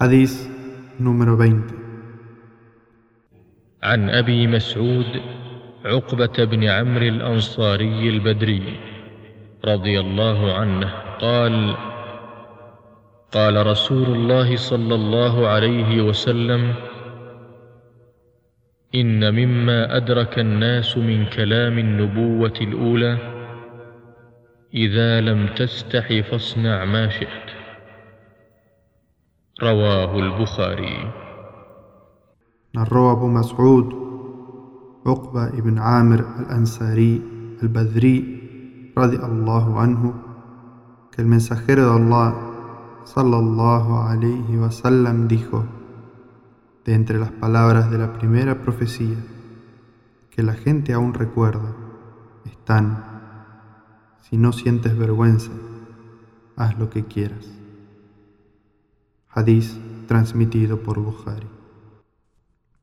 حديث número 20 عن أبي مسعود عقبة بن عمرو الأنصاري البدري رضي الله عنه قال قال رسول الله صلى الله عليه وسلم إن مما أدرك الناس من كلام النبوة الأولى إذا لم تستح فاصنع ما شئت. رواه البخاري narró Abu Mas'ud, Uqba ibn Amr al-Ansari al-Badri, radiallahu anhu, que el mensajero de Allah, sallallahu alayhi wasallam, dijo, de entre las palabras de la primera profecía, que la gente aún recuerda, están, si no sientes vergüenza, haz lo que quieras. Hadís transmitido por Bukhari.